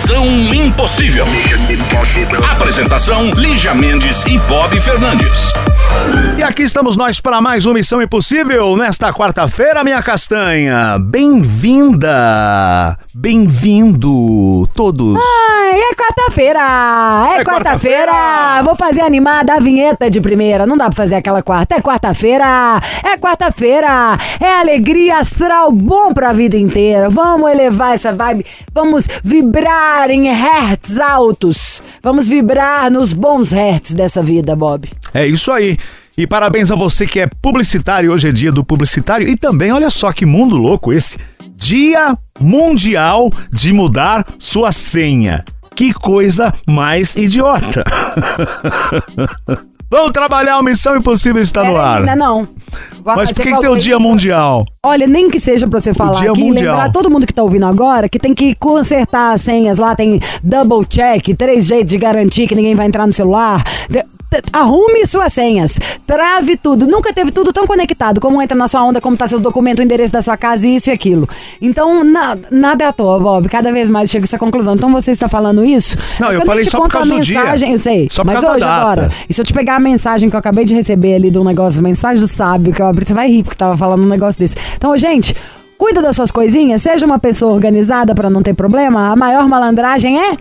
Missão Impossível. Apresentação: Lígia Mendes e Bob Fernandes. E aqui estamos nós para mais uma Missão Impossível nesta quarta-feira, minha castanha. Bem-vinda, bem-vindo todos. Ai, é quarta-feira! É, É quarta-feira! quarta-feira! Vou fazer animada a vinheta de primeira. Não dá pra fazer aquela quarta. É quarta-feira! É quarta-feira! É alegria astral bom pra vida inteira. Vamos elevar essa vibe. Vamos vibrar em hertz altos. Vamos vibrar nos bons hertz dessa vida, Bob. É isso aí. E parabéns a você que é publicitário. Hoje é dia do publicitário. E também, olha só que mundo louco esse. Dia Mundial de mudar sua senha. Que coisa mais idiota. Vamos trabalhar, a Missão Impossível está no ar. Ainda não. Mas Você por que, que tem o Dia isso. Mundial? Olha, nem que seja pra você falar Dia aqui, Mundial. lembrar todo mundo que tá ouvindo agora que tem que consertar as senhas lá, tem double check, três jeitos de garantir que ninguém vai entrar no celular. Arrume suas senhas, trave tudo. Nunca teve tudo tão conectado. Como entra na sua onda, como tá seus documentos, o endereço da sua casa, isso e aquilo. Então, na- nada é à toa, Bob. Cada vez mais chega a essa conclusão. Então, você está falando isso? Não, eu falei só por causa do dia. mensagem, Eu sei. Só por mas causa da hoje, data. agora, e se eu te pegar a mensagem que eu acabei de receber ali de um negócio, mensagem do sábio que eu abri, você vai rir porque tava falando um negócio desse. Então, gente, cuida das suas coisinhas, seja uma pessoa organizada pra não ter problema. A maior malandragem é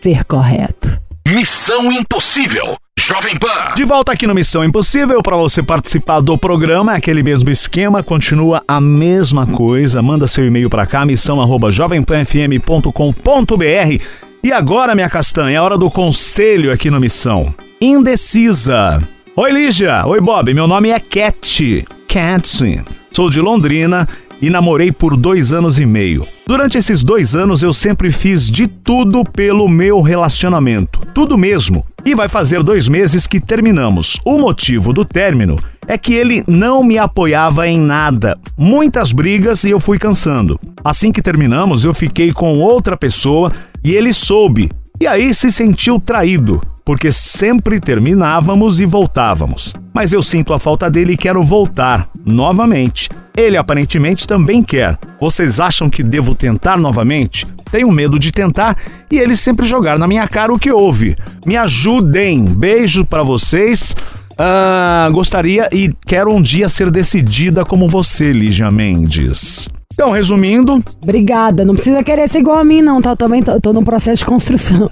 ser correto. Missão Impossível. Jovem Pan. De volta aqui no Missão Impossível, para você participar do programa, é aquele mesmo esquema, continua a mesma coisa. Manda seu e-mail para cá, missão@jovempanfm.com.br. E agora, minha castanha, é hora do conselho aqui no Missão. Indecisa. Oi, Lígia. Oi, Bob. Meu nome é Cat. Cat. Sou de Londrina e namorei por dois anos e meio. Durante esses dois anos eu sempre fiz de tudo pelo meu relacionamento. Tudo mesmo. E vai fazer dois meses que terminamos. O motivo do término é que ele não me apoiava em nada. Muitas brigas e eu fui cansando. Assim que terminamos, eu fiquei com outra pessoa e ele soube. E aí se sentiu traído porque sempre terminávamos e voltávamos. Mas eu sinto a falta dele e quero voltar novamente. Ele aparentemente também quer. Vocês acham que devo tentar novamente? Tenho medo de tentar e ele sempre jogar na minha cara o que houve. Me ajudem. Beijo pra vocês. Ah, gostaria e quero um dia ser decidida como você, Lígia Mendes. Então, resumindo, Obrigada. Não precisa querer ser igual a mim, não, tá? Eu também tô, tô num processo de construção.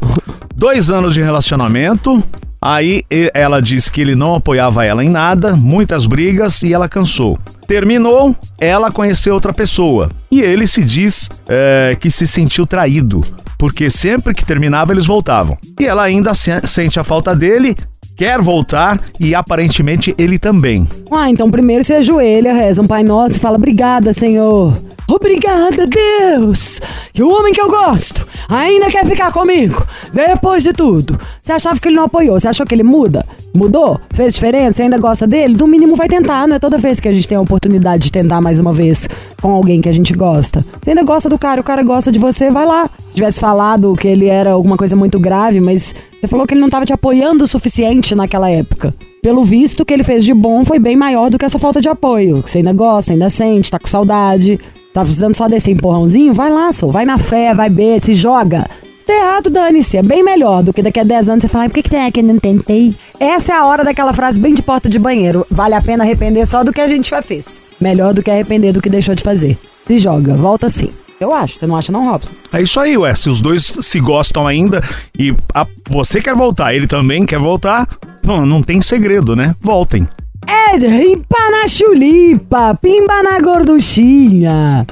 dois anos de relacionamento. Aí ela disse que ele não apoiava ela em nada, muitas brigas e ela cansou. Terminou, ela conheceu outra pessoa. E ele se diz é, que se sentiu traído, porque sempre que terminava eles voltavam. E ela ainda se- sente a falta dele, quer voltar e aparentemente ele também. Ah, então primeiro você ajoelha, reza um Pai Nosso e fala: Obrigada, Senhor. Obrigada, Deus. Que o homem que eu gosto ainda quer ficar comigo. Depois de tudo. Você achava que ele não apoiou? Você achou que ele muda? Mudou? Fez diferença? Ainda gosta dele? Do mínimo vai tentar. Não é toda vez que a gente tem a oportunidade de tentar mais uma vez com alguém que a gente gosta. Você ainda gosta do cara, o cara gosta de você, vai lá. Se tivesse falado que ele era alguma coisa muito grave, mas você falou que ele não estava te apoiando o suficiente naquela época. Pelo visto, o que ele fez de bom foi bem maior do que essa falta de apoio. Você ainda gosta, ainda sente, tá com saudade. Tá precisando só desse empurrãozinho? Vai lá, só. Vai na fé, vai ver, se joga. Der errado, dane-se. É bem melhor do que daqui a 10 anos você falar, por que, que será que eu não tentei? Essa é a hora daquela frase bem de porta de banheiro. Vale a pena arrepender só do que a gente já fez. Melhor do que arrepender do que deixou de fazer. Se joga, volta sim. Eu acho. Você não acha não, Robson? É isso aí, ué. Se os dois se gostam ainda e a- você quer voltar, ele também quer voltar, não, não tem segredo, né? Voltem. É ripa na chulipa, pimba na gorduchinha.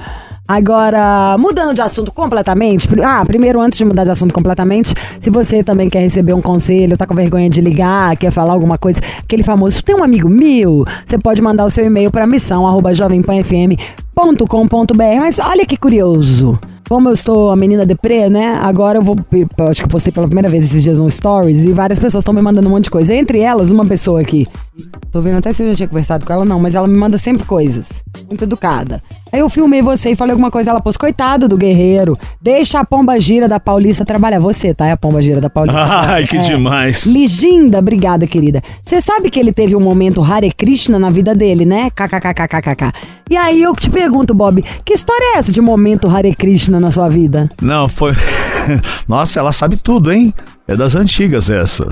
Agora, mudando de assunto completamente. Ah, primeiro, antes de mudar de assunto completamente, se você também quer receber um conselho, tá com vergonha de ligar, quer falar alguma coisa, aquele famoso, tem um amigo meu, você pode mandar o seu e-mail para missão arroba jovempanfm.com.br. Mas olha que curioso. Como eu estou a menina deprê, né? Agora eu vou. Acho que eu postei pela primeira vez esses dias no Stories e várias pessoas estão me mandando um monte de coisa. Entre elas, uma pessoa aqui. Tô vendo até se eu já tinha conversado com ela, não, mas ela me manda sempre coisas. Muito educada. Aí eu filmei você e falei alguma coisa. Ela pôs, coitado do guerreiro. Deixa a pomba gira da Paulista trabalhar. Você, tá? É a pomba gira da Paulista. Ai, que É. demais. Liginda, obrigada, querida. Você sabe que ele teve um momento Hare Krishna na vida dele, né? KKKKKK. E aí eu te pergunto, Bob, que história é essa de momento Hare Krishna na sua vida? Não, foi. Nossa, ela sabe tudo, hein? É das antigas essa.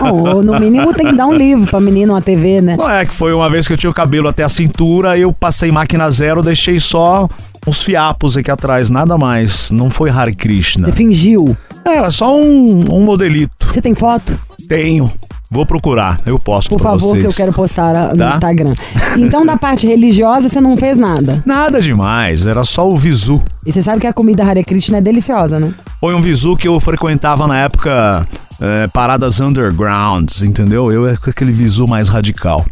Ou no mínimo tem que dar um livro pra menino, uma TV, né? Não é que foi uma vez que eu tinha o cabelo até a cintura, eu passei máquina zero, deixei só uns fiapos aqui atrás, nada mais. Não foi Hare Krishna. Você fingiu. Era só um, um modelito. Você tem foto? Tenho. Vou procurar, eu posto Por favor, vocês. que eu quero postar no Tá? Instagram. Então, da parte religiosa, você não fez nada. Nada demais, era só o visu. E você sabe que a comida Hare Krishna é deliciosa, né? Foi um visu que eu frequentava na época é, paradas undergrounds, entendeu? Eu é com aquele visu mais radical.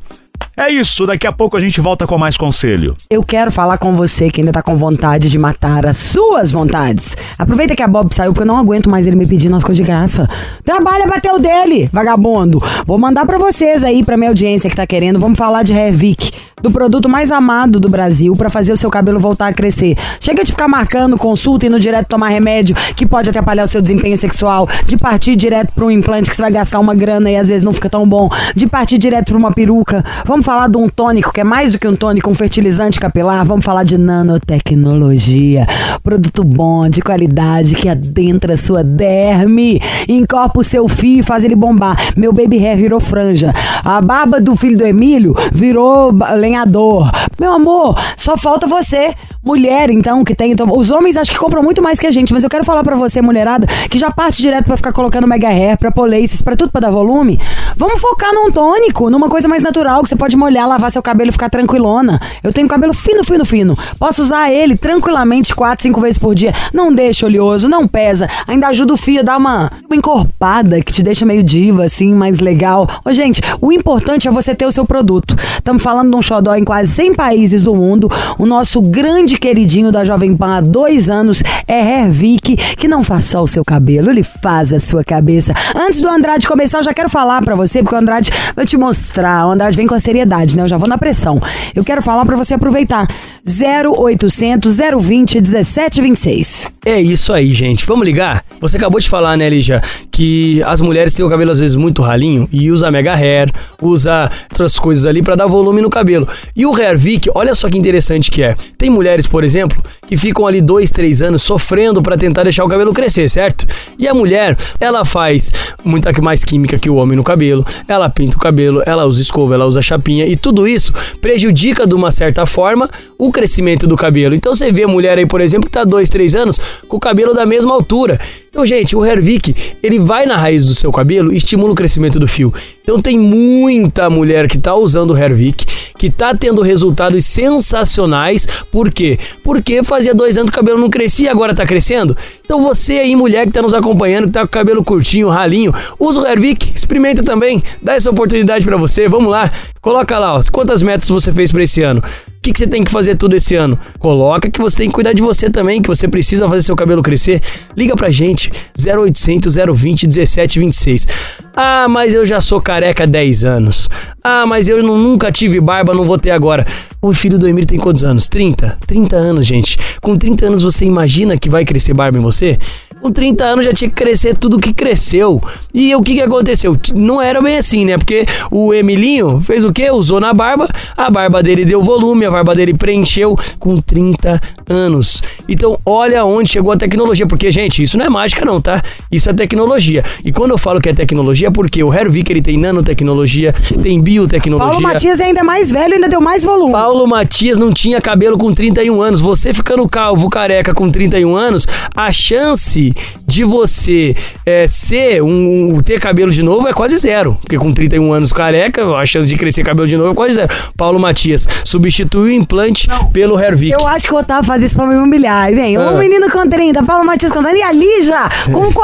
É isso, daqui a pouco a gente volta com mais conselho. Eu quero falar com você que ainda tá com vontade de matar as suas vontades. Aproveita que a Bob saiu, porque eu não aguento mais ele me pedindo as coisas de graça. Trabalha o dele, vagabundo. Vou mandar pra vocês aí, pra minha audiência que tá querendo. Vamos falar de Revic, do produto mais amado do Brasil pra fazer o seu cabelo voltar a crescer. Chega de ficar marcando consulta e no direto tomar remédio que pode atrapalhar o seu desempenho sexual, de partir direto pra um implante que você vai gastar uma grana e às vezes não fica tão bom, de partir direto pra uma peruca. Vamos falar de um tônico que é mais do que um tônico, um fertilizante capilar. Vamos falar de nanotecnologia. Produto bom, de qualidade, que adentra sua derme, encorpa o seu fio e faz ele bombar. Meu baby hair virou franja. A barba do filho do Emílio virou lenhador. Meu amor, só falta você. Mulher, então, que tem. então, os homens acho que compram muito mais que a gente, mas eu quero falar pra você, mulherada, que já parte direto pra ficar colocando mega hair, pra pôr laces, pra tudo pra dar volume. Vamos focar num tônico, numa coisa mais natural, que você pode molhar, lavar seu cabelo e ficar tranquilona. Eu tenho cabelo fino, fino, fino. Posso usar ele tranquilamente quatro, cinco vezes por dia. Não deixa oleoso, não pesa. Ainda ajuda o fio dar uma, uma encorpada que te deixa meio diva, assim, mais legal. Ô, gente, o importante é você ter o seu produto. Estamos falando de um xodó em quase 100 países do mundo. O nosso grande queridinho da Jovem Pan há dois anos é Hervik, que não faz só o seu cabelo, ele faz a sua cabeça. Antes do Andrade começar, eu já quero falar pra você, porque o Andrade vai te mostrar. O Andrade vem com a seriedade, né? Eu já vou na pressão. Eu quero falar pra você aproveitar. 0800 020 1726. É isso aí, gente. Vamos ligar? Você acabou de falar, né, Lígia, que as mulheres têm o cabelo às vezes muito ralinho e usa mega hair, usa outras coisas ali pra dar volume no cabelo. E o Hair Vic, olha só que interessante que é. Tem mulheres, por exemplo, que ficam ali dois, três anos sofrendo pra tentar deixar o cabelo crescer, certo? E a mulher, ela faz muita mais química que o homem no cabelo, ela pinta o cabelo, ela usa escova, ela usa chapinha e tudo isso prejudica de uma certa forma o crescimento do cabelo. Então você vê a mulher aí, por exemplo, que tá dois, três anos com o cabelo da mesma altura. Então, gente, o Hervik, ele vai na raiz do seu cabelo e estimula o crescimento do fio. Então tem muita mulher que tá usando o Hervik, que tá tendo resultados sensacionais. Por quê? Porque fazia dois anos que o cabelo não crescia e agora tá crescendo. Então você aí, mulher que tá nos acompanhando, que tá com o cabelo curtinho, ralinho, usa o Hervik, experimenta também, dá essa oportunidade pra você. Vamos lá, coloca lá, ó, quantas metas você fez pra esse ano. O que, que você tem que fazer tudo esse ano? Coloca que você tem que cuidar de você também, que você precisa fazer seu cabelo crescer. Liga pra gente, 0800 020 1726. Ah, mas eu já sou careca há 10 anos. Ah, mas eu nunca tive barba, não vou ter agora. O filho do Emir tem quantos anos? 30? 30 anos, gente. Com 30 anos você imagina que vai crescer barba em você? Com 30 anos já tinha que crescer tudo que cresceu. E o que, que aconteceu? Não era bem assim, né? Porque o Emilinho fez o quê? Usou na barba, a barba dele deu volume, a barba dele preencheu com 30 anos. Então, olha onde chegou a tecnologia. Porque, gente, isso não é mágica, não, tá? Isso é tecnologia. E quando eu falo que é tecnologia, é porque o Hervik ele tem nanotecnologia, tem biotecnologia. Paulo Matias é ainda mais velho, ainda deu mais volume. Paulo Matias não tinha cabelo com 31 anos. Você ficando calvo, careca com 31 anos, a chance chance de você é, ser um. ter cabelo de novo é quase zero. Porque com 31 anos careca, a chance de crescer cabelo de novo é quase zero. Paulo Matias substitui o implante pelo Hervik. Eu acho que o Otávio faz isso pra me humilhar. E vem, Ah. o menino com 30, Paulo Matias com 30, e a Lígia com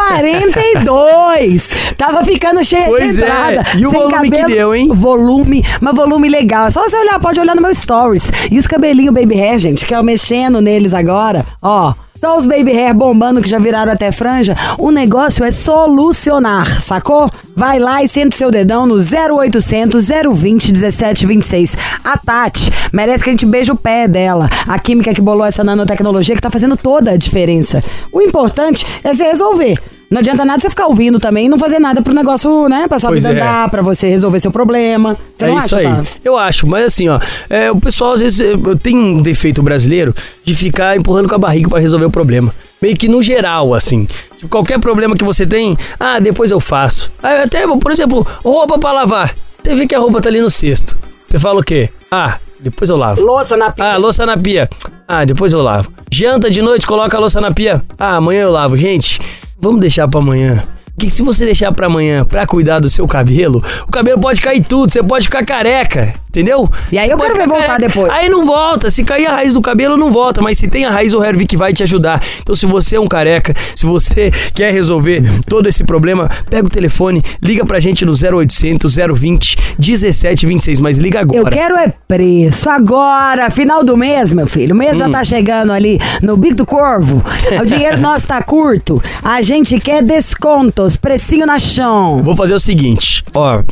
42. Tava ficando cheia Pois de é. entrada. E o sem volume que cabelo. deu, hein? Volume, mas volume legal. É só você olhar, pode olhar no meu stories. E os cabelinhos baby hair, gente, que eu mexendo neles agora, ó. Só os baby hair bombando que já viraram até franja. O negócio é solucionar, sacou? Vai lá e senta o seu dedão no 0800 020 1726. A Tati merece que a gente beije o pé dela. A química que bolou essa nanotecnologia que tá fazendo toda a diferença. O importante é você resolver. Não adianta nada você ficar ouvindo também e não fazer nada pro negócio, né? Pra sua Pois vida é. andar, pra você resolver seu problema. Você é não isso acha, aí. Otávio? Eu acho, mas assim, ó, é, o pessoal às vezes tem um defeito brasileiro de ficar empurrando com a barriga pra resolver o problema. Meio que no geral, assim. Tipo, qualquer problema que você tem, ah, depois eu faço. Aí até, por exemplo, roupa pra lavar. Você vê que a roupa tá ali no cesto. Você fala o quê? Ah, depois eu lavo. Louça na pia. Ah, louça na pia. Ah, depois eu lavo. Janta de noite, coloca a louça na pia. Ah, amanhã eu lavo. Gente, vamos deixar pra amanhã. Porque se você deixar pra amanhã pra cuidar do seu cabelo, o cabelo pode cair tudo, você pode ficar careca, entendeu? E aí eu quero ver voltar careca. depois. Aí não volta. Se cair a raiz do cabelo, não volta. Mas se tem a raiz, o Hervik vai te ajudar. Então, se você é um careca, se você quer resolver todo esse problema, pega o telefone, liga pra gente no 0800 020 1726. Mas liga agora. Eu quero é preço. Agora, final do mês, meu filho. O mês Hum. já tá chegando ali no bico do corvo. O dinheiro nosso tá curto. A gente quer descontos, precinho na chão. Vou fazer o seguinte, ó,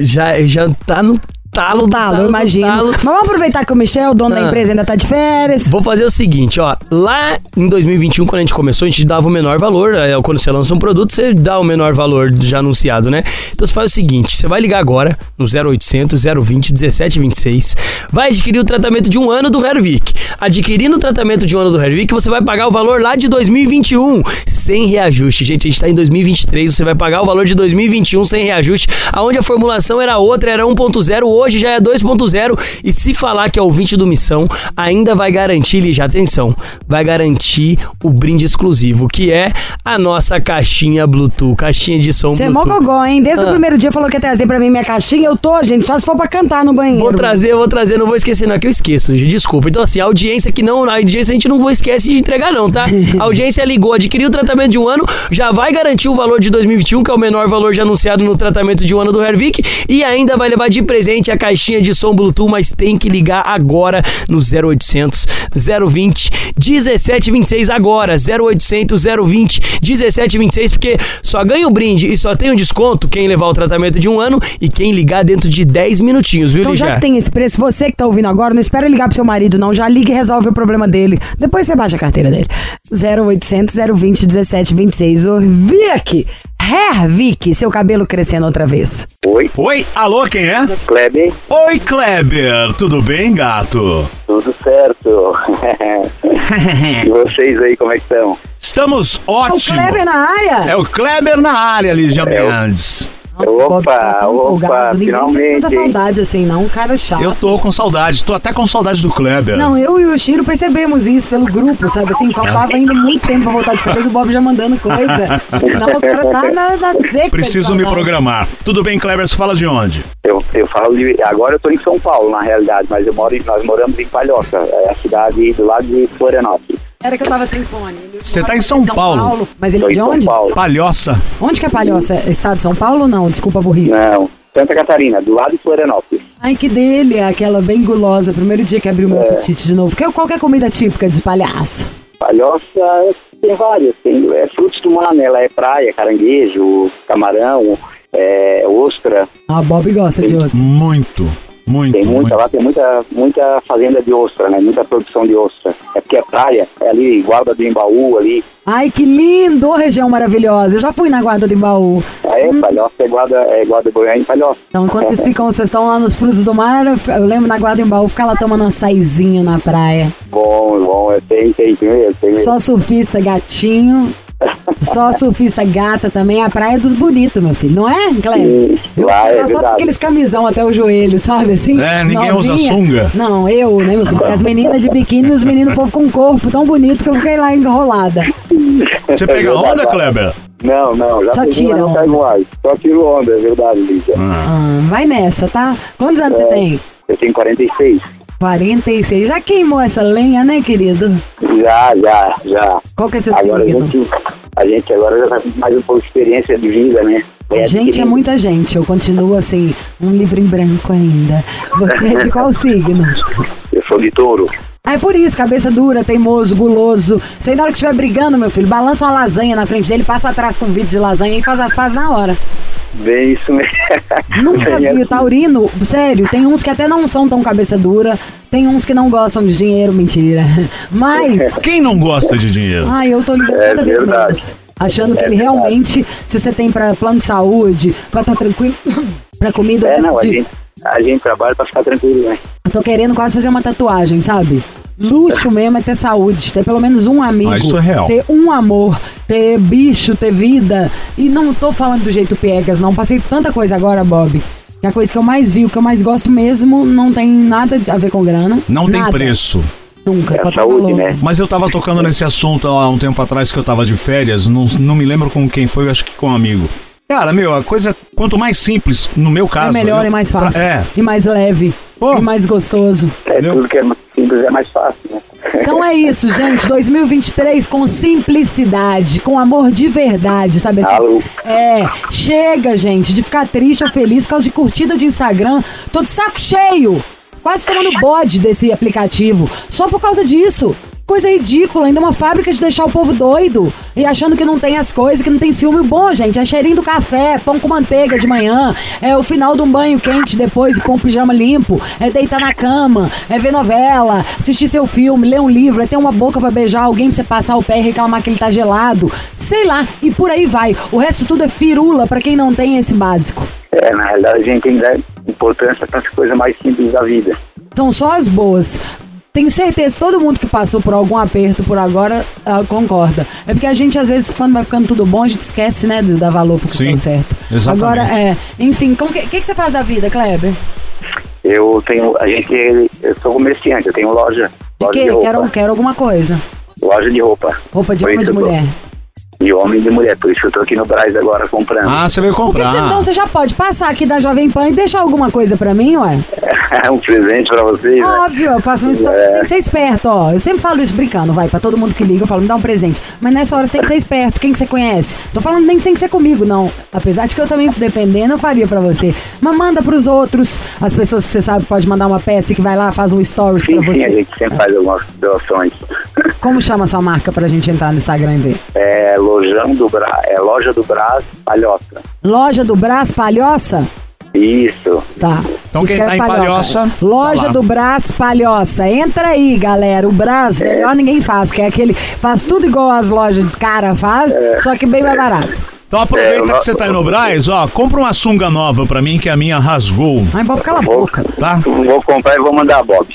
já, já tá no talo, No talo, do imagino. talo. Mas vamos aproveitar que o Michel, o dono da Ah. empresa, ainda tá de férias. Vou fazer o seguinte, ó. Lá em 2021, quando a gente começou, a gente dava o menor valor. é, Quando você lança um produto, você dá o menor valor já anunciado, né? Então você faz o seguinte: você vai ligar agora no 0800 020 1726. Vai adquirir o tratamento de um ano do Hervik. Adquirindo o tratamento de um ano do Hervik, você vai pagar o valor lá de 2021, sem reajuste. Gente, a gente tá em 2023, você vai pagar o valor de 2021 sem reajuste, aonde a formulação era outra, era 1.0, hoje já é 2.0. E se falar que é ouvinte do Missão, ainda vai garantir, Lígia, atenção, vai garantir o brinde exclusivo, que é a nossa caixinha Bluetooth, caixinha de som Você é mó Bluetooth. gogó, hein? Desde o Ah. primeiro dia falou que ia trazer pra mim minha caixinha. Eu tô, gente, só se for pra cantar no banheiro. Vou trazer, vou trazer, não vou esquecer, não, é que eu esqueço, Lígia, desculpa. Então, assim, a audiência que não, a audiência a gente não vou esquecer de entregar, não, tá? A audiência ligou, adquiriu o tratamento de um ano, já vai garantir o valor de 2021, que é o menor valor já anunciado no tratamento de um ano do Hervik, e ainda vai levar de presente a caixinha de som Bluetooth, mas tem que ligar agora no 0800 020 1726 agora, 0800 020 1726, porque só ganha o brinde e só tem o desconto quem levar o tratamento de um ano e quem ligar dentro de 10 minutinhos, viu, Então, já que tem esse preço, você que tá ouvindo agora, não espera ligar pro seu marido, não. Já liga e resolve o problema dele. Depois você baixa a carteira dele. 0800 020 1726. Ô, Vic! Hervik, seu cabelo crescendo outra vez. Oi, Oi, alô, quem é? Kleber, Oi, Kleber, tudo bem, gato? tudo certo? e vocês aí, como é que estão? Estamos O ótimo. Kleber na área? É o Kleber na área, Lígia É o- Mendes. Nossa, o Bob Opa, tá tão opa, empolgado. Ninguém sente finalmente, tanta hein? saudade assim, não. Um cara chato. Eu tô com saudade, tô até com saudade do Kleber. Não, eu e o Chiro percebemos isso pelo grupo, sabe? Assim, faltava ainda muito tempo pra voltar de férias, o Bob já mandando coisa. Não, o cara tá na, na seca. Preciso me programar. Tudo bem, Kleber, você fala de onde? Eu, eu falo de. Agora eu tô em São Paulo, na realidade, mas eu moro, em- nós moramos em Palhoça, é a cidade do lado de Florianópolis. Era que eu tava sem fone. Você tá em São Paulo. Mas ele Tô é em de São onde? Paulo. Onde Palhoça. que é Palhoça? É Estado de São Paulo ou não? Desculpa, burrice. Não, Santa Catarina, do lado de Florianópolis. Ai, que dele, aquela bem gulosa. Primeiro dia que abriu É. meu apetite de novo. Que, qual que é a comida típica de palhaça? Palhoça tem várias, tem é, frutos do mar, né? Ela é praia, caranguejo, camarão, é, ostra. Ah, Bob gosta de osso. Muito, muito, Tem muito. muita, lá tem muita, muita fazenda de ostra, né? Muita produção de ostra. É porque é praia, é ali, Guarda do Embaú, ali. Ai, que lindo! Ô, região maravilhosa. Eu já fui na Guarda do Embaú. É, Palhoça é Guarda, é Guarda Goiânia em Palhoça. Então, enquanto vocês ficam, vocês estão lá nos frutos do mar, eu, lembro na Guarda do Embaú, ficar lá tomando um açaizinho na praia. Bom, bom, é, tem, tem, tem tem mesmo. Só surfista gatinho. Só surfista gata também. A praia dos bonitos, meu filho. Não é, Cleber? Lá é só com aqueles camisão até o joelho, sabe assim? É, ninguém usa novinha. sunga. Não, eu, né, meu filho? Porque as meninas de biquíni e os meninos, povo com um corpo tão bonito que eu fiquei lá enrolada. Você pega onda, Kleber? Não, não, já Só peguei, tira não pego mais. Só tiro onda, é verdade, Lígia. Ah, vai nessa, tá? Quantos anos É. você tem? Eu tenho 46. 46. Já queimou essa lenha, né, querido? Já, já, já. Qual que é seu Agora a signo? gente, a gente agora já tá com mais um pouco de experiência de vida, né? Vai Gente, é muita gente. Eu continuo assim, um livro em branco ainda. Você é de qual signo? Eu sou de touro. Ah, é por isso, cabeça dura, teimoso, guloso. Você na hora que estiver brigando, meu filho, balança uma lasanha na frente dele, passa atrás com um vidro de lasanha e faz as pazes na hora. Bem isso mesmo. Nunca Bem vi o assim. taurino, sério, tem uns que até não são tão cabeça dura, tem uns que não gostam de dinheiro, mentira. Mas, Quem não gosta de dinheiro? ai, eu tô ligando É cada vez verdade. menos. Achando que É ele verdade. realmente, se você tem pra plano de saúde, pra estar tranquilo, pra comida, É, eu não, a decidi. gente, a gente trabalha pra ficar tranquilo, né? Eu tô querendo quase fazer uma tatuagem, sabe? Luxo mesmo é ter saúde, ter pelo menos um amigo. Ah, isso é real. Ter um amor, ter bicho, ter vida. E não tô falando do jeito piegas, não. Passei tanta coisa agora, Bob. Que a coisa que eu mais vi, o que eu mais gosto mesmo, não tem nada a ver com grana. Não tem Nada. preço. Nunca. É saúde, né? Mas eu tava tocando nesse assunto há um tempo atrás que eu tava de férias, não, não me lembro com quem foi, acho que com um amigo. Cara, meu, a coisa, quanto mais simples, no meu caso. É melhor eu- e mais fácil. É. E mais leve. Pô. E mais gostoso. É, tudo que é mais simples é mais fácil, né? Então é isso, gente. 2023 com simplicidade, com amor de verdade, sabe assim? Alô. É, chega, gente, de ficar triste ou feliz por causa de curtida de Instagram. Tô de saco cheio. Quase tomando bode desse aplicativo. Só por causa disso. Coisa ridícula, ainda uma fábrica de deixar o povo doido e achando que não tem as coisas, que não tem ciúme. Bom, gente, é cheirinho do café, pão com manteiga de manhã, é o final de um banho quente depois e pôr um pijama limpo, é deitar na cama, é ver novela, assistir seu filme, ler um livro, é ter uma boca pra beijar alguém pra você passar o pé e reclamar que ele tá gelado. Sei lá, e por aí vai. O resto tudo é firula pra quem não tem esse básico. É, na realidade a gente dar importância para as coisas mais simples da vida. São só as boas. Tenho certeza que todo mundo que passou por algum aperto por agora ah, concorda. É porque a gente, às vezes, quando vai ficando tudo bom, a gente esquece, né, de dar valor pro que Sim, deu certo. exatamente. Agora, é. Enfim, o que, que, que você faz da vida, Kleber? Eu tenho, a gente, eu sou comerciante, eu tenho loja, De loja quê? de roupa, Quero, quero alguma coisa. loja de roupa, Roupa de homem ou isso de mulher? de homem e de mulher, por isso que eu tô aqui no Braz agora comprando. Ah, você veio Por que, que comprar. você, então você já pode passar aqui da Jovem Pan e deixar alguma coisa pra mim, ué? um presente para vocês, né? Óbvio, eu faço uma história. É. Tem que ser esperto, ó. Eu sempre falo isso brincando, vai, pra todo mundo que liga, eu falo, me dá um presente. Mas nessa hora você tem que ser esperto. Quem que você conhece? Tô falando nem que tem que ser comigo, não. Apesar de que eu também, dependendo, eu faria pra você. Mas manda pros outros, as pessoas que você sabe pode mandar uma peça que vai lá, faz um stories Sim, pra sim, a você. gente sempre faz algumas doações. Como chama a sua marca pra gente entrar no Instagram e ver? É lojão do Bra, é loja do Brás, Palhoça. Loja do Brás Palhoça? Isso. Tá. Então quem tá em Palhoça, Loja tá do Brás Palhoça. Entra aí, galera. O Brás, melhor ninguém faz, que é aquele. Faz tudo igual as lojas de cara faz, só que bem mais barato. Então aproveita É, o que você tá aí no Braz, ó, compra uma sunga nova pra mim que a minha rasgou, Mas Bob, cala a Vou, boca. tá? vou comprar e vou mandar a Bob.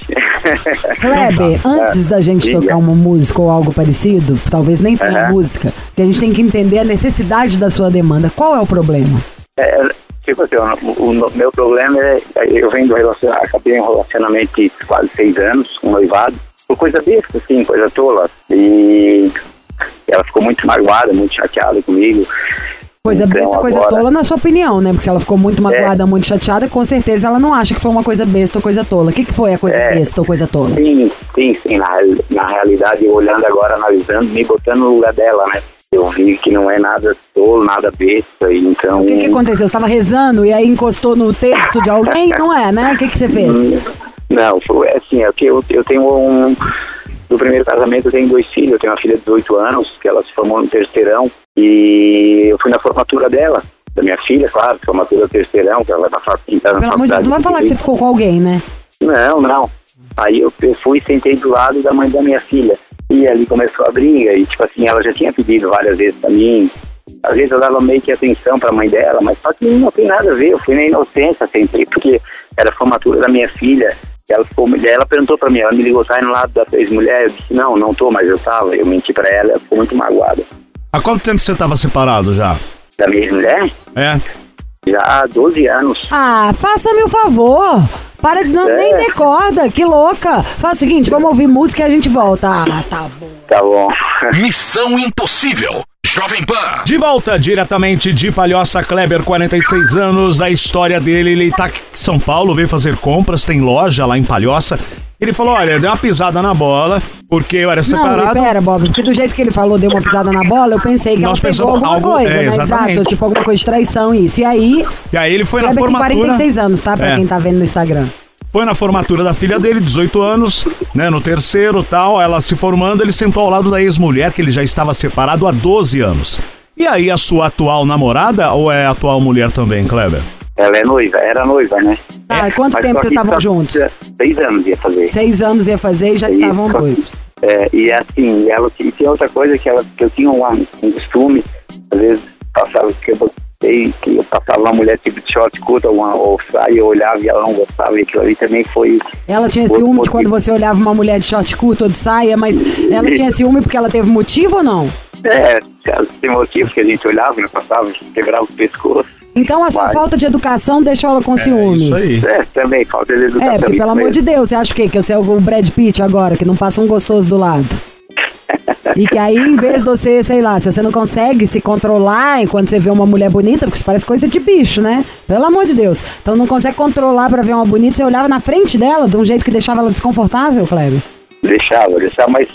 Kleber, antes da gente tocar uma música ou algo parecido, talvez nem tenha música, que a gente tem que entender a necessidade da sua demanda. Qual é o problema? É, tipo assim, o, o- o meu problema é, eu venho do relacionamento, acabei em um relacionamento de quase seis anos, um noivado, por coisa besta, assim, coisa tola. E ela ficou muito magoada, muito chateada comigo. Coisa Então, besta, coisa agora- É. tola, na sua opinião, né? Porque se ela ficou muito magoada, muito chateada, com certeza ela não acha que foi uma coisa besta ou coisa tola. O que, que foi a coisa É. besta ou coisa tola? Sim, sim, sim. Na, na realidade, olhando agora, analisando, me botando no lugar dela, né? Eu vi que não é nada tolo, nada besta, e então... O que, que aconteceu? Você estava rezando e aí encostou no terço de alguém? Não é, né? O que, que você fez? Não, foi assim, é que eu, eu tenho um. Do primeiro casamento eu tenho dois filhos, eu tenho uma filha de 18 anos, que ela se formou no terceirão, e eu fui na formatura dela, da minha filha, claro, formatura do terceirão, que ela vai passar entrar na Pelo amor de Deus, não vai falar que você ficou com alguém, né? Não, não. Aí eu, eu fui e sentei do lado da mãe da minha filha. E ali começou a briga, e tipo assim, ela já tinha pedido várias vezes pra mim. Às vezes eu dava meio que atenção pra mãe dela, mas só que não tem nada a ver, eu fui na inocência sempre, porque era a formatura da minha filha. Ela, ficou, daí ela perguntou pra mim, ela me ligou, tá no lado da ex-mulher? Eu disse, não, não tô, mas eu tava. Eu menti pra ela, ela ficou muito magoada. Há quanto tempo você tava separado já? Da minha ex-mulher? É? Já há 12 anos. Ah, faça-me o favor. Para de não, É. nem decorda, que louca. Faz o seguinte, vamos ouvir música e a gente volta. Ah, tá bom. Tá bom. Missão Impossível. Jovem Pan. De volta diretamente de Palhoça Kleber, 46 anos. A história dele, ele tá aqui em São Paulo, veio fazer compras, tem loja lá em Palhoça. Ele falou: olha, deu uma pisada na bola, porque eu era Não, separado. e pera, Bob, porque do jeito que ele falou, deu uma pisada na bola, eu pensei que Nós ela pegou alguma algo- coisa, é, né? exatamente. Exato, tipo alguma coisa de traição, isso. E aí, E aí ele foi na Kleber tem formatura. 46 anos, tá? Pra É. quem tá vendo no Instagram. Foi na formatura da filha dele, 18 anos, né? No terceiro tal, ela se formando, ele sentou ao lado da ex-mulher, que ele já estava separado há 12 anos. E aí, a sua atual namorada ou é a atual mulher também, Kleber? Ela é noiva, era noiva, né? Tá, e quanto Mas tempo vocês estavam juntos? Seis anos ia fazer. Seis anos ia fazer e já Isso. estavam noivos. É, e assim, ela e tem outra coisa que, ela, que eu tinha um, um costume, às vezes passava que eu botei, que eu passava uma mulher tipo de short curta ou, uma, ou saia, eu olhava e ela não gostava, e aquilo ali também foi. Ela tinha ciúme de quando você olhava uma mulher de short curto ou de saia, mas ela tinha ciúme porque ela teve motivo ou não? É, tem motivo que a gente olhava e não passava, quebrava o pescoço. Então a sua Vai. falta de educação deixou ela com ciúme. Isso aí. É, também, falta de educação. É, porque pelo amor de. Deus, você acha o quê? Que você é o Brad Pitt agora, que não passa um gostoso do lado? E que aí, em vez de você, sei lá, se você não consegue se controlar enquanto você vê uma mulher bonita, porque isso parece coisa de bicho, né? Pelo amor de Deus. Então não consegue controlar pra ver uma bonita, você olhava na frente dela de um jeito que deixava ela desconfortável, Kleber. Deixava, deixava, mas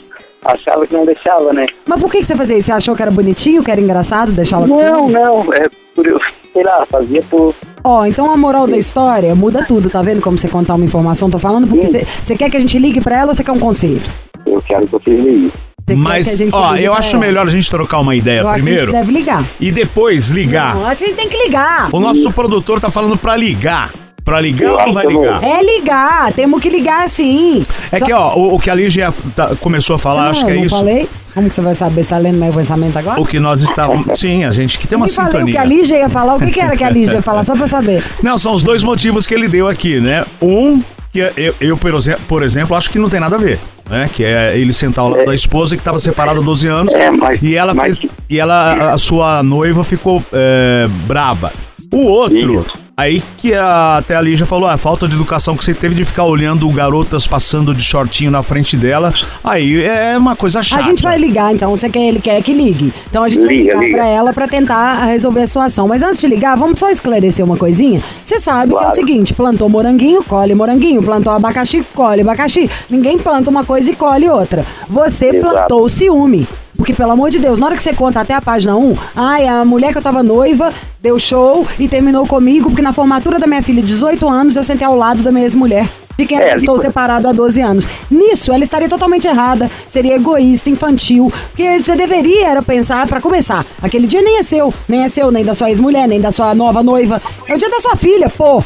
achava que não deixava, né? Mas por que, que você fazia isso? Você achou que era bonitinho, que era engraçado deixar ela com Não, não, é por eu, sei lá, fazia por. Ó, então a moral da história muda tudo, tá vendo como você contar uma informação? Tô falando porque você quer que a gente ligue pra ela ou você quer um conselho? Eu quero que vocês liguem. Você Mas, ó, ligue eu acho ela? melhor a gente trocar uma ideia Eu acho que a primeiro gente deve ligar. e depois ligar. Não, a gente tem que ligar. O nosso produtor tá falando pra ligar. Pra ligar Eu ou vai ligar? É ligar, temos que ligar sim. É Só- que, ó, o, o que a Lígia tá- começou a falar, Não, acho que é não isso. falei? Como que você vai saber? Você tá lendo meu pensamento agora? O que nós estávamos. Sim, a gente que tem uma Eu falei o que a Lígia ia falar. O que, que era que a Lígia ia falar? Só pra eu saber. Não, são os dois motivos que ele deu aqui, né? Um, que eu, eu, por exe- por exemplo, acho que não tem nada a ver, né? Que é ele sentar ao lado da esposa que estava separada há 12 anos É, mas- e ela mas- fez, e ela a sua noiva ficou é, braba. O outro, Isso. aí que a, até a Lígia falou, a falta de educação que você teve de ficar olhando garotas passando de shortinho na frente dela, aí é uma coisa chata. A gente vai ligar, então. Você quer, ele quer que ligue. Então a gente vai Liga, ligar liga. pra ela pra tentar resolver a situação. Mas antes de ligar, vamos só esclarecer uma coisinha. Você sabe que é o Claro. seguinte: plantou moranguinho, colhe moranguinho. Plantou abacaxi, colhe abacaxi. Ninguém planta uma coisa e colhe outra. Você Exato. plantou ciúme. Porque, pelo amor de Deus, na hora que você conta até a página 1, ai, a mulher que eu tava noiva deu show e terminou comigo, porque na formatura da minha filha de 18 anos eu sentei ao lado da minha ex-mulher. De quem É, estou separado há 12 anos. Nisso, ela estaria totalmente errada, seria egoísta, infantil. Porque você deveria era pensar, pra começar, aquele dia nem é seu, nem é seu, nem da sua ex-mulher, nem da sua nova noiva. É o dia da sua filha, pô.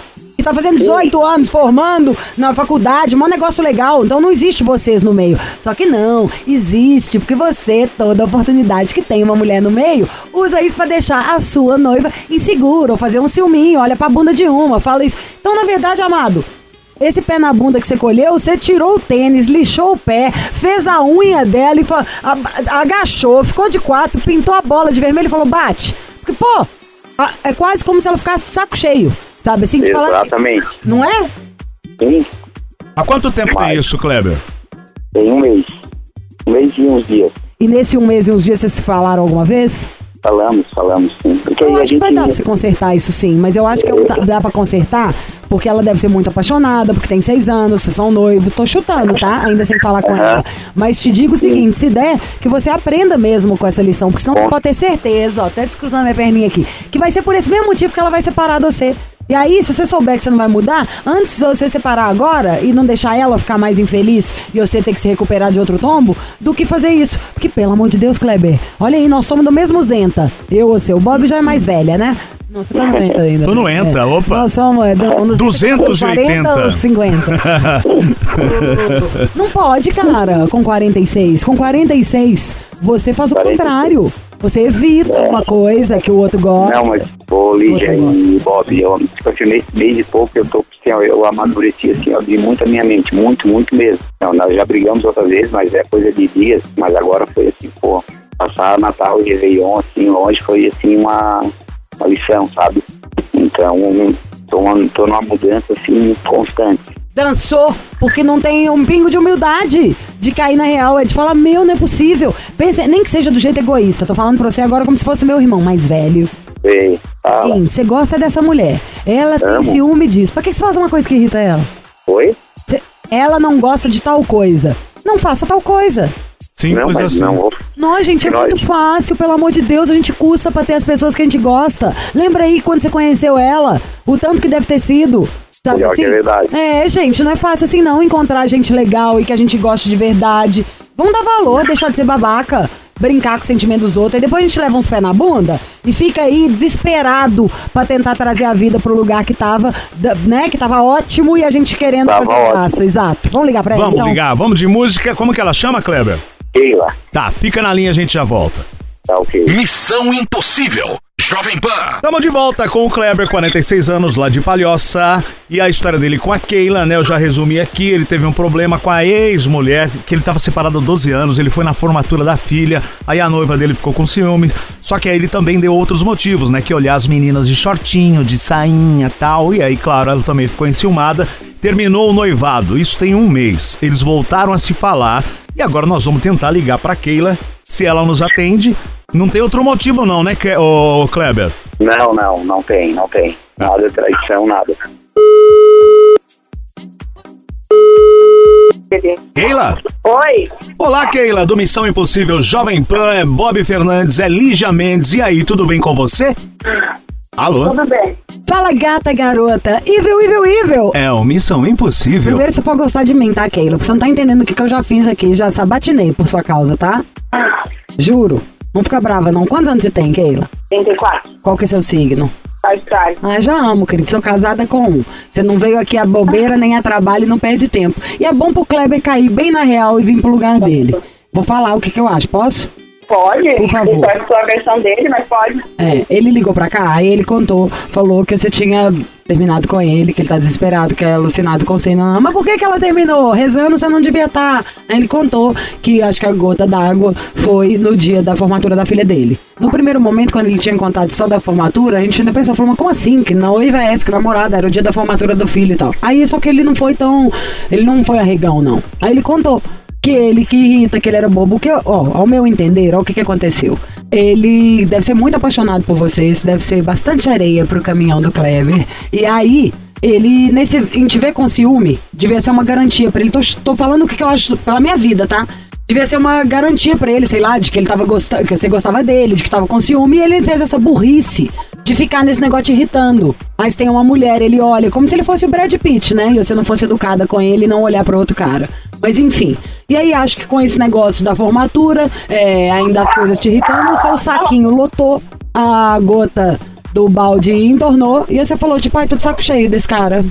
Tá fazendo 18 anos, formando na faculdade, um negócio legal. Então não existe vocês no meio. Só que não, existe, porque você, toda oportunidade que tem uma mulher no meio, usa isso pra deixar a sua noiva insegura, ou fazer um ciúminho, olha pra bunda de uma, fala isso. Então, na verdade, amado, esse pé na bunda que você colheu, você tirou o tênis, lixou o pé, fez a unha dela e fa- a- agachou, ficou de quatro, pintou a bola de vermelho e falou: bate. Porque, pô, é quase como se ela ficasse de saco cheio, sabe? Assim, de falar. Exatamente. Não é? Sim, Há quanto tempo tem Mas- isso, Kleber? tem um mês. Um mês e uns dias. E nesse um mês e uns dias vocês se falaram alguma vez? Falamos, falamos sim. Porque Eu aí a acho que vai gente- dar pra você consertar isso sim, mas eu acho que não dá, dá pra consertar porque ela deve ser muito apaixonada, porque tem seis anos, vocês são noivos, tô chutando, tá? Ainda sem falar com ela. Mas te digo o seguinte, se der, que você aprenda mesmo com essa lição, porque senão você pode ter certeza, ó, até descruzando minha perninha aqui, que vai ser por esse mesmo motivo que ela vai separar de você. E aí, se você souber que você não vai mudar, antes de você separar agora e não deixar ela ficar mais infeliz e você ter que se recuperar de outro tombo, do que fazer isso. Porque, pelo amor de Deus, Kleber, olha aí, nós somos do mesmo Zenta. Eu, você, o Bob já é mais velha, né? Não, você tá no Enta ainda. Tô no Enta, opa. Nós somos é, nos 280. 40 ou 50. Não pode, cara, com 46. Com 46, você faz o 46. contrário. Você evita uma coisa que o outro gosta. Não, mas, ô Lígia e Bob, eu, tipo assim, nesse mês de pouco eu tô, assim, ó, eu amadureci, assim, eu abri muito a minha mente, muito, muito mesmo. Não, nós já brigamos outra vez, mas é coisa de dias, mas agora foi assim, pô, passar Natal e Réveillon, assim, longe, foi assim, uma, uma lição, sabe? Então, Tô, tô numa mudança, assim, constante. Dançou, porque não tem um pingo de humildade de cair na real. É de falar, meu, não é possível. Pensa, nem que seja do jeito egoísta. Tô falando pra você agora como se fosse meu irmão mais velho. Fala. Sim, você gosta dessa mulher. Ela tem Amo. ciúme disso. Pra que você faz uma coisa que irrita ela? Oi? Cê- ela não gosta de tal coisa. Não faça tal coisa. Não, Simples mas assim. não, Não, gente, é Nós- muito fácil, pelo amor de Deus, a gente custa pra ter as pessoas que a gente gosta. Lembra aí quando você conheceu ela? O tanto que deve ter sido. Sabe Pior que assim? é verdade. É, gente, não é fácil assim não encontrar gente legal e que a gente gosta de verdade. Vamos dar valor, deixar de ser babaca, brincar com o sentimento dos outros. Aí depois a gente leva uns pés na bunda e fica aí desesperado pra tentar trazer a vida pro lugar que tava, da- né, que tava ótimo e a gente querendo Tava fazer ótimo. graça. Exato. Vamos ligar pra ela Vamos então? ligar, vamos de música. Como que ela chama, Kleber? Keila. Tá, fica na linha, a gente já volta. Tá ok. Missão Impossível. Jovem Pan. Tamo de volta com o Kleber, 46 anos, lá de Palhoça. E a história dele com a Keila, né? Eu já resumi aqui. Ele teve um problema com a ex-mulher, que ele tava separado há 12 anos. Ele foi na formatura da filha, aí a noiva dele ficou com ciúmes. Só que aí ele também deu outros motivos, né? Que olhar as meninas de shortinho, de sainha tal. E aí, claro, ela também ficou enciumada. Terminou o noivado, isso tem um mês. Eles voltaram a se falar. E agora nós vamos tentar ligar pra Keila. Se ela nos atende, não tem outro motivo, não, né, Ke- ô, Kleber? Não, não, não tem, não tem. Nada de traição, nada. Keila? Oi, Olá, Keila, do Missão Impossível Jovem Pan, é Bob Fernandes, é Lígia Mendes. E aí, tudo bem com você? Alô? tudo bem? Fala, gata garota. Evil, evil, evil. É o Missão Impossível. Primeiro você pode gostar de mim, tá, Keila? Porque você não tá entendendo o que, que eu já fiz aqui. Já sabatinei por sua causa, tá? Juro. Não fica brava, não. Quantos anos você tem, Keila? 34, Qual que é seu signo? Sagitário. Ah, já amo, querido. Sou casada com um. Você não veio aqui a bobeira nem a trabalho e não perde tempo. E é bom pro Kleber cair bem na real e vir pro lugar dele. Vou falar o que, que eu acho. Posso? Pode? Por favor. Isso é a versão dele, mas pode. É, ele ligou pra cá, aí ele contou, falou que você tinha terminado com ele, que ele tá desesperado, que é alucinado com você. Não, mas por que, que ela terminou? Rezando você não devia estar. Aí ele contou que acho que a gota d'água foi no dia da formatura da filha dele. No primeiro momento, quando ele tinha contado só da formatura, a gente ainda pensou, falou, mas como assim? Que noiva é essa, que namorada, era o dia da formatura do filho e tal. Aí só que ele não foi tão. Ele não foi arregão, não. Aí ele contou que ele que irrita, que ele era bobo, que, ó, ao meu entender, ó, o que que aconteceu. Ele deve ser muito apaixonado por vocês, deve ser bastante areia pro caminhão do Kleber. E aí, ele, nesse, em te ver com ciúme, devia ser uma garantia pra ele. Tô, tô falando o que, que eu acho pela minha vida, tá? Devia ser uma garantia pra ele, sei lá, de que ele tava gostando, que você gostava dele, de que tava com ciúme, e ele fez essa burrice de ficar nesse negócio irritando. Mas tem uma mulher, ele olha, como se ele fosse o Brad Pitt, né? E você não fosse educada com ele e não olhar pra outro cara. Mas enfim. E aí acho que com esse negócio da formatura, é, ainda as coisas te irritando, o seu saquinho lotou, a gota do balde entornou, e você falou, tipo, ai, tô de saco cheio desse cara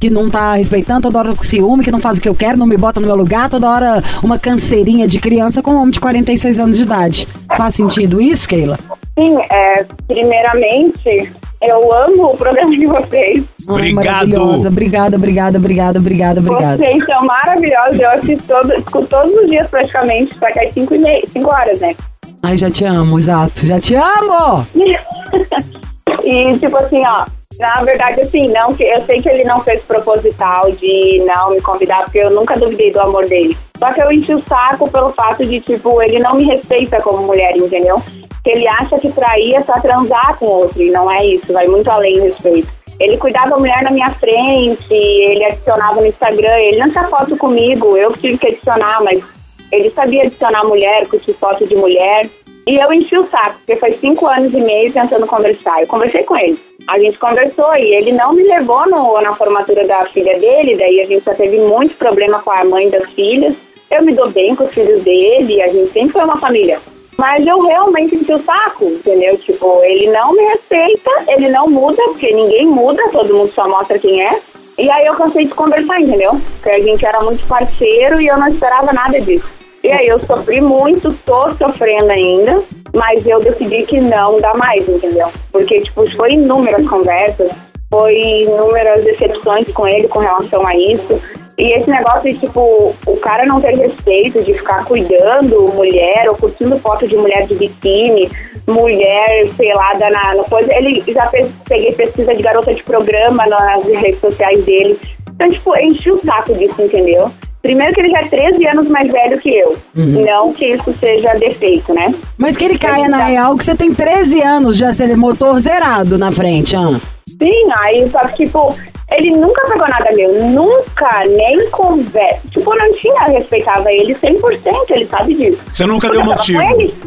que não tá respeitando, toda hora com ciúme, que não faz o que eu quero, não me bota no meu lugar, toda hora uma canseirinha de criança com um homem de 46 anos de idade. Faz sentido isso, Keila? Sim, é, primeiramente, eu amo o programa de vocês. Ai, Obrigado. maravilhosa. Obrigada, obrigada, obrigada, obrigada, obrigada. Vocês são maravilhosos. Eu assisto todo, escuto todos os dias praticamente, só que às 5 horas, né? Ai, já te amo, exato. Já te amo! e tipo assim, ó, na verdade, assim, não eu sei que ele não fez proposital de não me convidar, porque eu nunca duvidei do amor dele. Só que eu enchi o saco pelo fato de, tipo, ele não me respeita como mulher, entendeu? Que ele acha que trair é só transar com outro, e não é isso, vai muito além do respeito. Ele cuidava da mulher na minha frente, ele adicionava no Instagram, ele tinha foto comigo, eu tive que adicionar, mas ele sabia adicionar mulher, curtir foto de mulher. E eu enchi o saco, porque foi cinco anos e meio tentando conversar. Eu conversei com ele. A gente conversou e ele não me levou no, na formatura da filha dele, daí a gente já teve muito problema com a mãe das filhas. Eu me dou bem com os filhos dele, a gente sempre foi uma família. Mas eu realmente enchi o saco, entendeu? Tipo, ele não me respeita, ele não muda, porque ninguém muda, todo mundo só mostra quem é. E aí eu cansei de conversar, entendeu? Porque a gente era muito parceiro e eu não esperava nada disso. E aí eu sofri muito, tô sofrendo ainda, mas eu decidi que não dá mais, entendeu? Porque, tipo, foi inúmeras conversas, foi inúmeras decepções com ele com relação a isso. E esse negócio de, tipo, o cara não ter respeito, de ficar cuidando mulher ou curtindo foto de mulher de biquíni, mulher pelada na, na coisa. Ele já peguei pesquisa de garota de programa nas redes sociais dele. Então, tipo, enchi o saco disso, entendeu? Primeiro que ele já é 13 anos mais velho que eu. Não que isso seja defeito, né? Mas que ele caia na Tá. real que você tem 13 anos já ser motor zerado na frente, ah. Sim, aí só que, tipo, ele nunca pegou nada meu, nunca, nem conversa. Tipo, eu não tinha, respeitava ele 100%, ele sabe disso. Você nunca Porque deu motivo.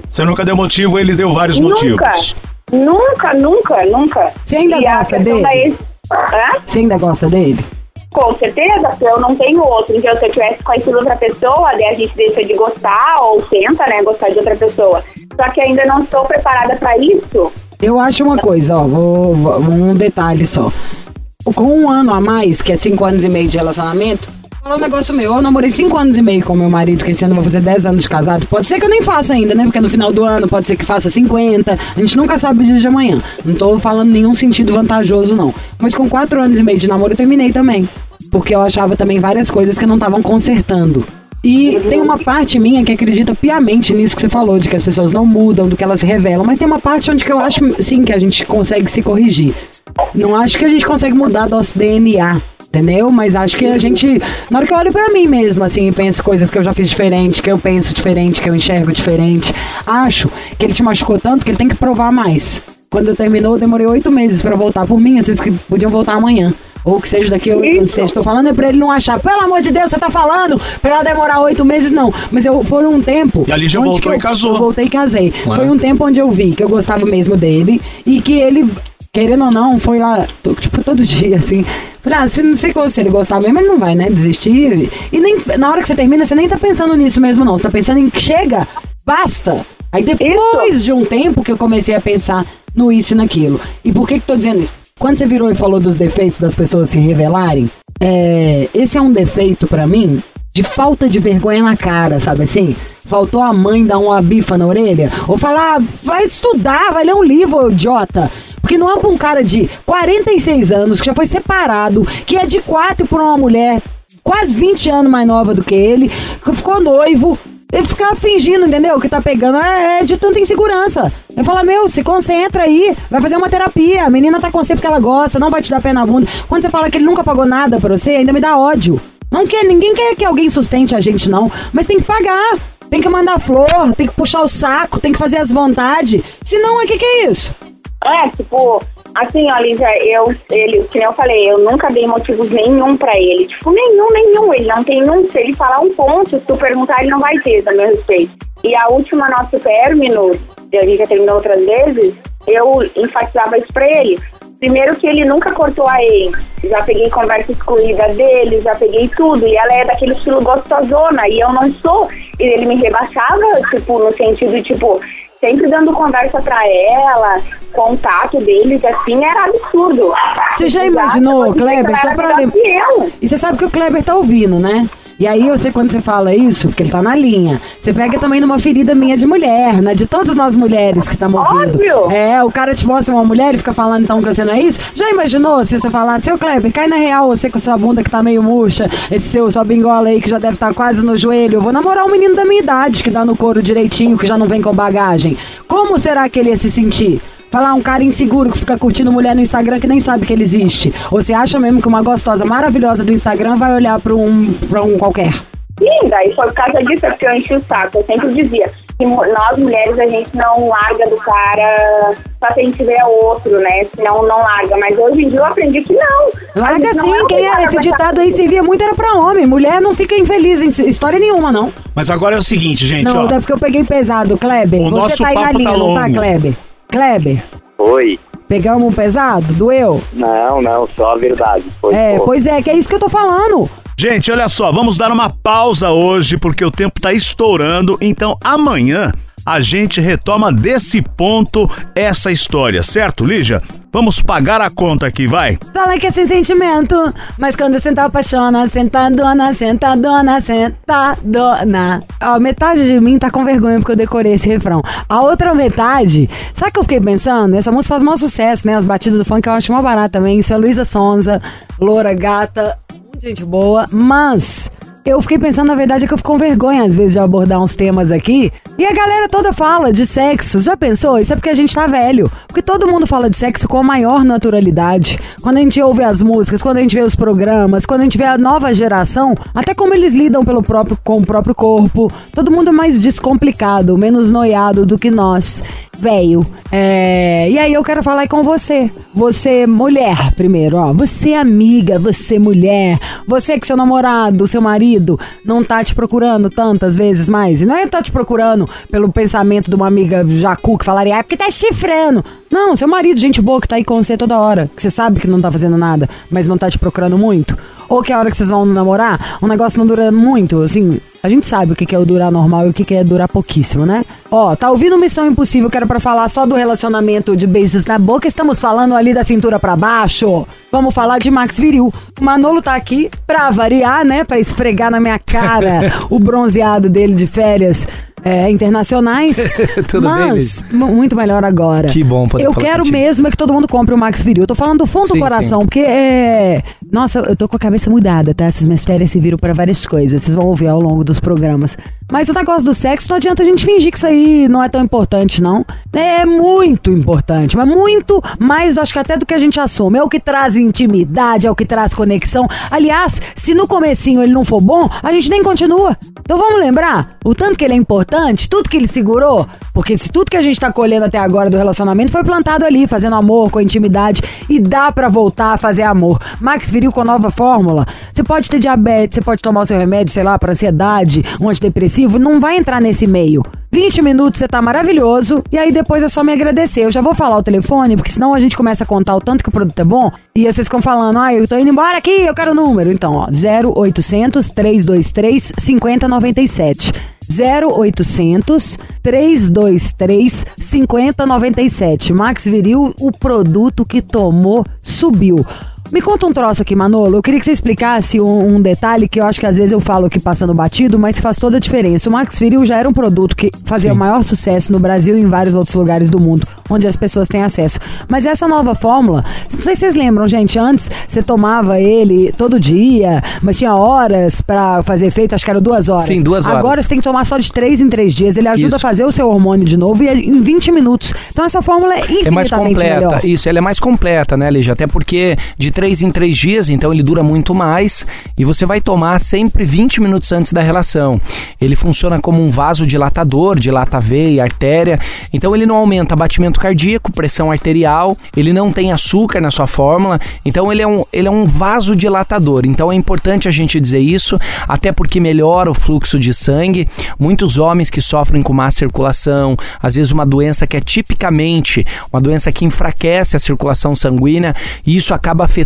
Você nunca deu motivo, ele deu vários Nunca, motivos. nunca, nunca, nunca. Você ainda E gosta dele? da ex- Hã? Você ainda gosta dele? Com certeza, porque eu não tenho outro. Então, se eu tivesse conhecido outra pessoa, daí a gente deixa de gostar ou tenta, né, gostar de outra pessoa. Só que ainda não estou preparada pra isso. Eu acho uma coisa, ó, vou, vou- um detalhe só. Com um ano a mais, que é cinco anos e meio de relacionamento, falar um negócio meu. Eu namorei cinco anos e meio com meu marido, que esse ano vou fazer 10 anos de casado. Pode ser que eu nem faça ainda, né? Porque no final do ano pode ser que faça 50. A gente nunca sabe o dia de amanhã. Não tô falando nenhum sentido vantajoso, não. Mas com quatro anos e meio de namoro eu terminei também. Porque eu achava também várias coisas que não estavam consertando. E tem uma parte minha que acredita piamente nisso que você falou, de que as pessoas não mudam, do que elas revelam, mas tem uma parte onde que eu acho, sim, que a gente consegue se corrigir. Não acho que a gente consegue mudar nosso DNA, entendeu? Mas acho que a gente, na hora que eu olho pra mim mesmo, assim, e penso coisas que eu já fiz diferente, que eu penso diferente, que eu enxergo diferente, acho que ele te machucou tanto que ele tem que provar mais. Quando terminou, eu demorei oito meses pra voltar por mim, vocês que podiam voltar amanhã. Ou que seja daqui a oito anos. Estou falando é pra ele não achar, pelo amor de Deus, você tá falando pra ela demorar oito meses, não. Mas eu foi um tempo. E ali já voltou que e eu- casou. Eu voltei e casei. Ué. Foi um tempo onde eu vi que eu gostava mesmo dele e que ele. Querendo ou não, foi lá, tipo, todo dia, assim. Falei, ah, se, não sei como, se ele gostar mesmo, ele não vai, né? Desistir. E nem, na hora que você termina, você nem tá pensando nisso mesmo, não. Você tá pensando em que chega, basta. Aí depois de um tempo que eu comecei a pensar no isso e naquilo. E por que que tô dizendo isso? Quando você virou e falou dos defeitos das pessoas se revelarem, é, esse é um defeito pra mim de falta de vergonha na cara, sabe assim? Faltou a mãe dar uma bifa na orelha? Ou falar, ah, vai estudar, vai ler um livro, idiota. Porque não é pra um cara de 46 anos, que já foi separado, que é de quatro por uma mulher quase 20 anos mais nova do que ele, que ficou noivo, ele ficar fingindo, entendeu? Que tá pegando é, é de tanta insegurança. Eu falo, meu, se concentra aí, vai fazer uma terapia. A menina tá com você porque ela gosta, não vai te dar pé na bunda. Quando você fala que ele nunca pagou nada pra você, ainda me dá ódio. Não quer, ninguém quer que alguém sustente a gente, não. Mas tem que pagar. Tem que mandar flor, tem que puxar o saco, tem que fazer as vontades. Senão, o que, que é isso? É, tipo, assim, ó, Lígia, eu, ele, que nem eu falei, eu nunca dei motivos nenhum pra ele. Tipo, nenhum, nenhum. Ele não tem um. Se ele falar um ponto, se tu perguntar, ele não vai ter, a meu respeito. E a última nosso término, e a gente já terminou outras vezes, eu enfatizava isso pra ele. Primeiro que ele nunca cortou a ex. Já peguei conversa excluída dele, já peguei tudo. E ela é daquele estilo gostosona, e eu não sou. E ele me rebaixava, tipo, no sentido, tipo, sempre dando conversa pra ela, contato deles, assim, era absurdo. Você já imaginou, Kleber, ela só pra melhor lembrar. E você sabe que o Kleber tá ouvindo, né? E aí, eu sei quando você fala isso, porque ele tá na linha. Você pega também numa ferida minha de mulher, né? De todas nós mulheres que estamos ouvindo. Óbvio. É, o cara te mostra uma mulher e fica falando então que você não é isso. Já imaginou se você falar, seu Kleber, cai na real, você com sua bunda que tá meio murcha, esse seu, sua bingola aí que já deve estar quase no joelho. Eu vou namorar um menino da minha idade que dá no couro direitinho, que já não vem com bagagem. Como será que ele ia se sentir? Falar um cara inseguro que fica curtindo mulher no Instagram que nem sabe que ele existe. Ou você acha mesmo que uma gostosa maravilhosa do Instagram vai olhar pra um, pra um qualquer? Sim, daí foi por causa disso, é porque eu enchi o saco. Eu sempre dizia que nós mulheres a gente não larga do cara só se a gente tiver outro, né? Senão não larga. Mas hoje em dia eu aprendi que não. Larga gente não sim, quem é esse ditado aí servia muito era pra homem. Mulher não fica infeliz em história nenhuma, não. Mas agora é o seguinte, gente, Não, ó. até porque eu peguei pesado, Kleber. O Você nosso tá aí na papo linha, tá não tá, longo. Kleber? Kleber, Oi. pegamos um pesado? Doeu? Não, não, só a verdade. Foi, É, pô. pois é, que é isso que eu tô falando. Gente, olha só, vamos dar uma pausa hoje porque o tempo tá estourando, então amanhã a gente retoma desse ponto essa história, certo, Lígia? Vamos pagar a conta aqui, vai. Fala que é sem sentimento, mas quando senta apaixona, sentadona, sentadona, sentadona. Ó, metade de mim tá com vergonha porque eu decorei esse refrão. A outra metade, sabe o que eu fiquei pensando? Essa música faz maior sucesso, né? As batidas do funk eu acho uma barata também. Isso é Luísa Sonza, loura, gata, Gente boa, mas eu fiquei pensando, na verdade, é que eu fico com vergonha às vezes de abordar uns temas aqui. E a galera toda fala de sexo. Já pensou? Isso é porque a gente tá velho. Porque todo mundo fala de sexo com a maior naturalidade. Quando a gente ouve as músicas, quando a gente vê os programas, quando a gente vê a nova geração, até como eles lidam pelo próprio, com o próprio corpo. Todo mundo é mais descomplicado, menos noiado do que nós. Velho. É... E aí eu quero falar com você. Você, mulher, primeiro, ó. Você, amiga, você, mulher. Você que seu namorado, seu marido, não tá te procurando tantas vezes mais. E não é tá te procurando pelo pensamento de uma amiga jacu que falaria, ah, é porque tá chifrando. Não, seu marido, gente boa, que tá aí com você toda hora. Que você sabe que não tá fazendo nada, mas não tá te procurando muito. Ou que a hora que vocês vão namorar, o negócio não dura muito, assim. A gente sabe o que é o durar normal e o que é durar pouquíssimo, né? Ó, tá ouvindo Missão Impossível, que era pra falar só do relacionamento de beijos na boca, estamos falando ali da cintura pra baixo. Vamos falar de Max Viril. O Manolo tá aqui pra variar, né? Pra esfregar na minha cara o bronzeado dele de férias é, internacionais. Tudo bem, mas, mu- muito melhor agora. Que bom poder Eu quero mesmo é que todo mundo compre o Max Viril. Eu tô falando do fundo Sim, do coração, porque é. Nossa, eu tô com a cabeça mudada, tá? Essas minhas férias se viram pra várias coisas. Vocês vão ouvir ao longo dos programas. Mas o negócio do sexo, não adianta a gente fingir que isso aí não é tão importante, não. É muito importante, mas muito mais, acho que até do que a gente assume. É o que traz intimidade, é o que traz conexão. Aliás, se no comecinho ele não for bom, a gente nem continua. Então vamos lembrar o tanto que ele é importante, tudo que ele segurou. Porque se tudo que a gente tá colhendo até agora do relacionamento foi plantado ali, fazendo amor, com intimidade, e dá pra voltar a fazer amor. Max Viril com a nova fórmula. Você pode ter diabetes, você pode tomar o seu remédio, sei lá, pra ansiedade, um antidepressivo, não vai entrar nesse meio. 20 minutos você tá maravilhoso, e aí depois é só me agradecer. Eu já vou falar o telefone, porque senão a gente começa a contar o tanto que o produto é bom, e vocês ficam falando, ah, eu tô indo embora aqui, eu quero o número. Então, ó, 0800 323 5097. 0800 323 5097. Max Viril, o produto que tomou, subiu. Me conta um troço aqui, Manolo. Eu queria que você explicasse um, um detalhe que eu acho que às vezes eu falo aqui passando batido, mas faz toda a diferença. O Max Viril já era um produto que fazia o maior sucesso no Brasil e em vários outros lugares do mundo, onde as pessoas têm acesso. Mas essa nova fórmula, não sei se vocês lembram, gente, antes você tomava ele todo dia, mas tinha horas pra fazer efeito, acho que eram duas horas. Sim, duas horas. Agora você tem que tomar só de três em três dias. Ele ajuda Isso. a fazer o seu hormônio de novo e é em 20 minutos. Então essa fórmula é infinitamente É mais completa. melhor. Isso, ela é mais completa, né, Lígia? Até porque de três em três dias, então ele dura muito mais. E você vai tomar sempre 20 minutos antes da relação. Ele funciona como um vasodilatador, dilata a veia, artéria. Então ele não aumenta batimento cardíaco, pressão arterial, ele não tem açúcar na sua fórmula. Então ele é um, ele é um vasodilatador. Então é importante a gente dizer isso, até porque melhora o fluxo de sangue. Muitos homens que sofrem com má circulação, às vezes uma doença que é tipicamente uma doença que enfraquece a circulação sanguínea, e isso acaba afetando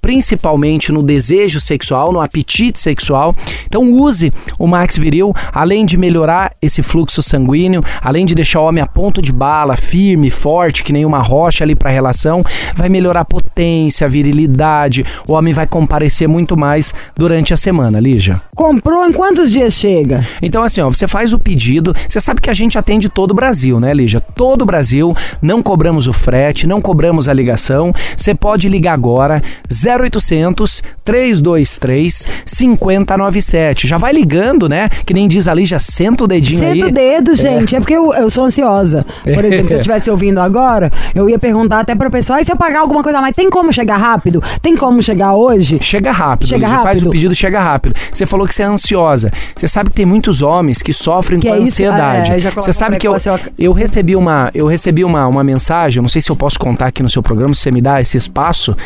principalmente no desejo sexual, no apetite sexual. Então use o Max Viril, além de melhorar esse fluxo sanguíneo, além de deixar o homem a ponto de bala, firme, forte, que nem uma rocha ali para a relação, vai melhorar a potência, a virilidade. O homem vai comparecer muito mais durante a semana, Lígia. Comprou em quantos dias chega? Então, assim, ó, você faz o pedido. Você sabe que a gente atende todo o Brasil, né, Lígia? Todo o Brasil. Não cobramos o frete, não cobramos a ligação. Você pode ligar agora, 0800 323 5097. Já vai ligando, né? Que nem diz a Lígia, senta o dedinho aí. Senta o dedo, gente. É, porque eu, eu sou ansiosa. Por exemplo, se eu estivesse ouvindo agora, eu ia perguntar até pro pessoal, e se eu pagar alguma coisa a mais, tem como chegar rápido? Tem como chegar hoje? Chega rápido, Chega Lígia, faz rápido? o pedido, chega rápido. Você falou que você é ansiosa. Você sabe que tem muitos homens que sofrem Que com é ansiedade. É, ejaculação você sabe que eu, eu- recebi uma eu recebi uma, uma mensagem, eu não sei se eu posso contar aqui no seu programa, se você me dá esse espaço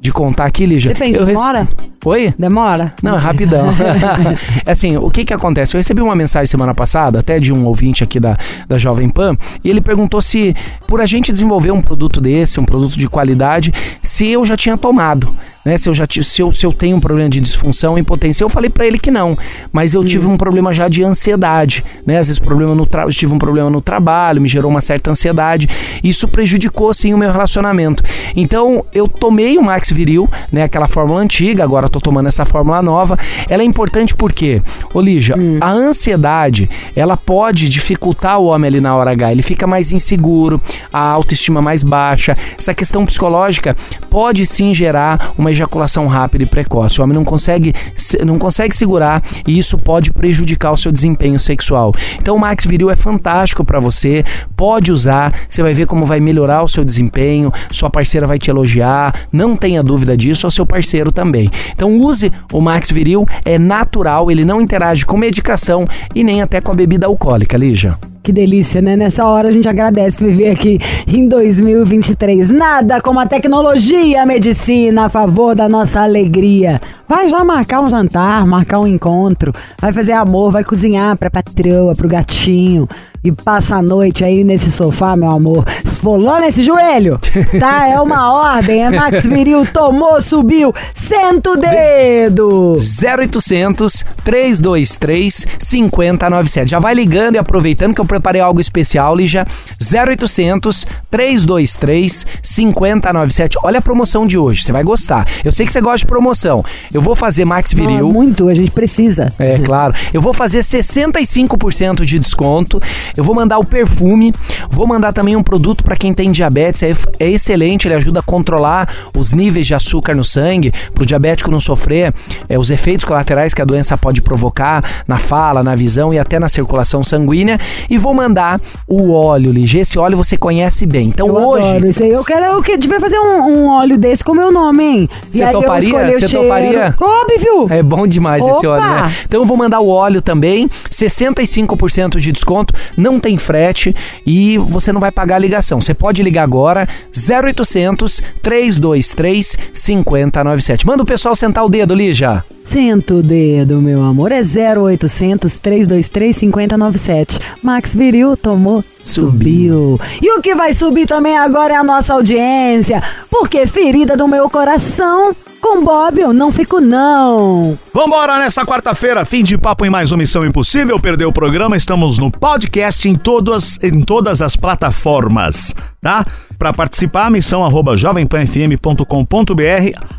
de contar aqui, Lígia. Depende, eu rece- demora? Oi? Demora? Não, é rapidão. é assim, o que que acontece? Eu recebi uma mensagem semana passada, até de um ouvinte aqui da, da Jovem Pan, e ele perguntou se, por a gente desenvolver um produto desse, um produto de qualidade, se eu já tinha tomado. Né, se, eu já, se, eu, se eu tenho um problema de disfunção, impotência. Eu falei pra ele que não, mas eu tive um problema já de ansiedade, né? Às vezes problema no tra... tive um problema no trabalho, me gerou uma certa ansiedade. Isso prejudicou sim o meu relacionamento. Então eu tomei o Max Viril, né? Aquela fórmula antiga, agora tô tomando essa fórmula nova. Ela é importante porque, ô Lígia, a ansiedade ela pode dificultar o homem ali na hora H. Ele fica mais inseguro, a autoestima mais baixa. Essa questão psicológica pode sim gerar uma ejaculação rápida e precoce. O homem não consegue, se- não consegue segurar e isso pode prejudicar o seu desempenho sexual. Então o Max Viril é fantástico para você, pode usar, você vai ver como vai melhorar o seu desempenho, sua parceira vai te elogiar, não tenha dúvida disso, ou seu parceiro também. Então use o Max Viril, é natural, ele não interage com medicação e nem até com a bebida alcoólica, Lígia. Que delícia, né? Nessa hora a gente agradece viver aqui em 2023. Nada como a tecnologia a medicina a favor da nossa alegria. Vai já marcar um jantar, marcar um encontro, vai fazer amor, vai cozinhar pra patroa, pro gatinho e passa a noite aí nesse sofá, meu amor, esfolando esse joelho. Tá? É uma ordem, é Max Viril, tomou, subiu, senta o dedo. 0800 323 5097. Já vai ligando e aproveitando que eu preparei algo especial, Lígia. 0800 323 5097. Olha a promoção de hoje, você vai gostar. Eu sei que você gosta de promoção. Eu vou fazer Max é Viril. muito, a gente precisa. É, claro. Eu vou fazer 65% de desconto. Eu vou mandar o perfume. Vou mandar também um produto para quem tem diabetes. É, é excelente, ele ajuda a controlar os níveis de açúcar no sangue, para o diabético não sofrer é, os efeitos colaterais que a doença pode provocar na fala, na visão e até na circulação sanguínea. E vou mandar o óleo, Lige. Esse óleo você conhece bem. Então Eu hoje. adoro isso aí. Eu quero eu que devia fazer um, um óleo desse com meu nome, hein? Você eu toparia? o Você cheiro. Óbvio! É bom demais esse Opa! óleo, né? Então eu vou mandar o óleo também, 65% de desconto, não tem frete e você não vai pagar a ligação. Você pode ligar agora, 0800 323 5097. Manda o pessoal sentar o dedo, Lígia. Senta o dedo, meu amor. É 0800 323 5097. Max Viril tomou, subiu. E o que vai subir também agora é a nossa audiência. Porque ferida do meu coração, com Bob eu não fico não. Vambora nessa quarta-feira, fim de papo em mais uma Missão Impossível. Perdeu o programa, estamos no podcast em todas, em todas as plataformas, tá? Para participar, missão arroba jovempanfm.com.br.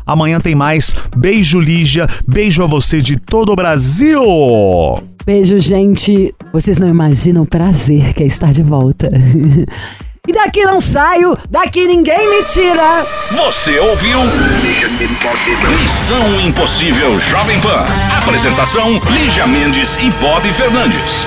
Amanhã tem mais. Beijo, Lígia. Beijo a você de todo o Brasil. Beijo, gente. Vocês não imaginam o prazer que é estar de volta. e daqui não saio, daqui ninguém me tira. Você ouviu? Missão Impossível Jovem Pan. Apresentação: Lígia Mendes e Bob Fernandes.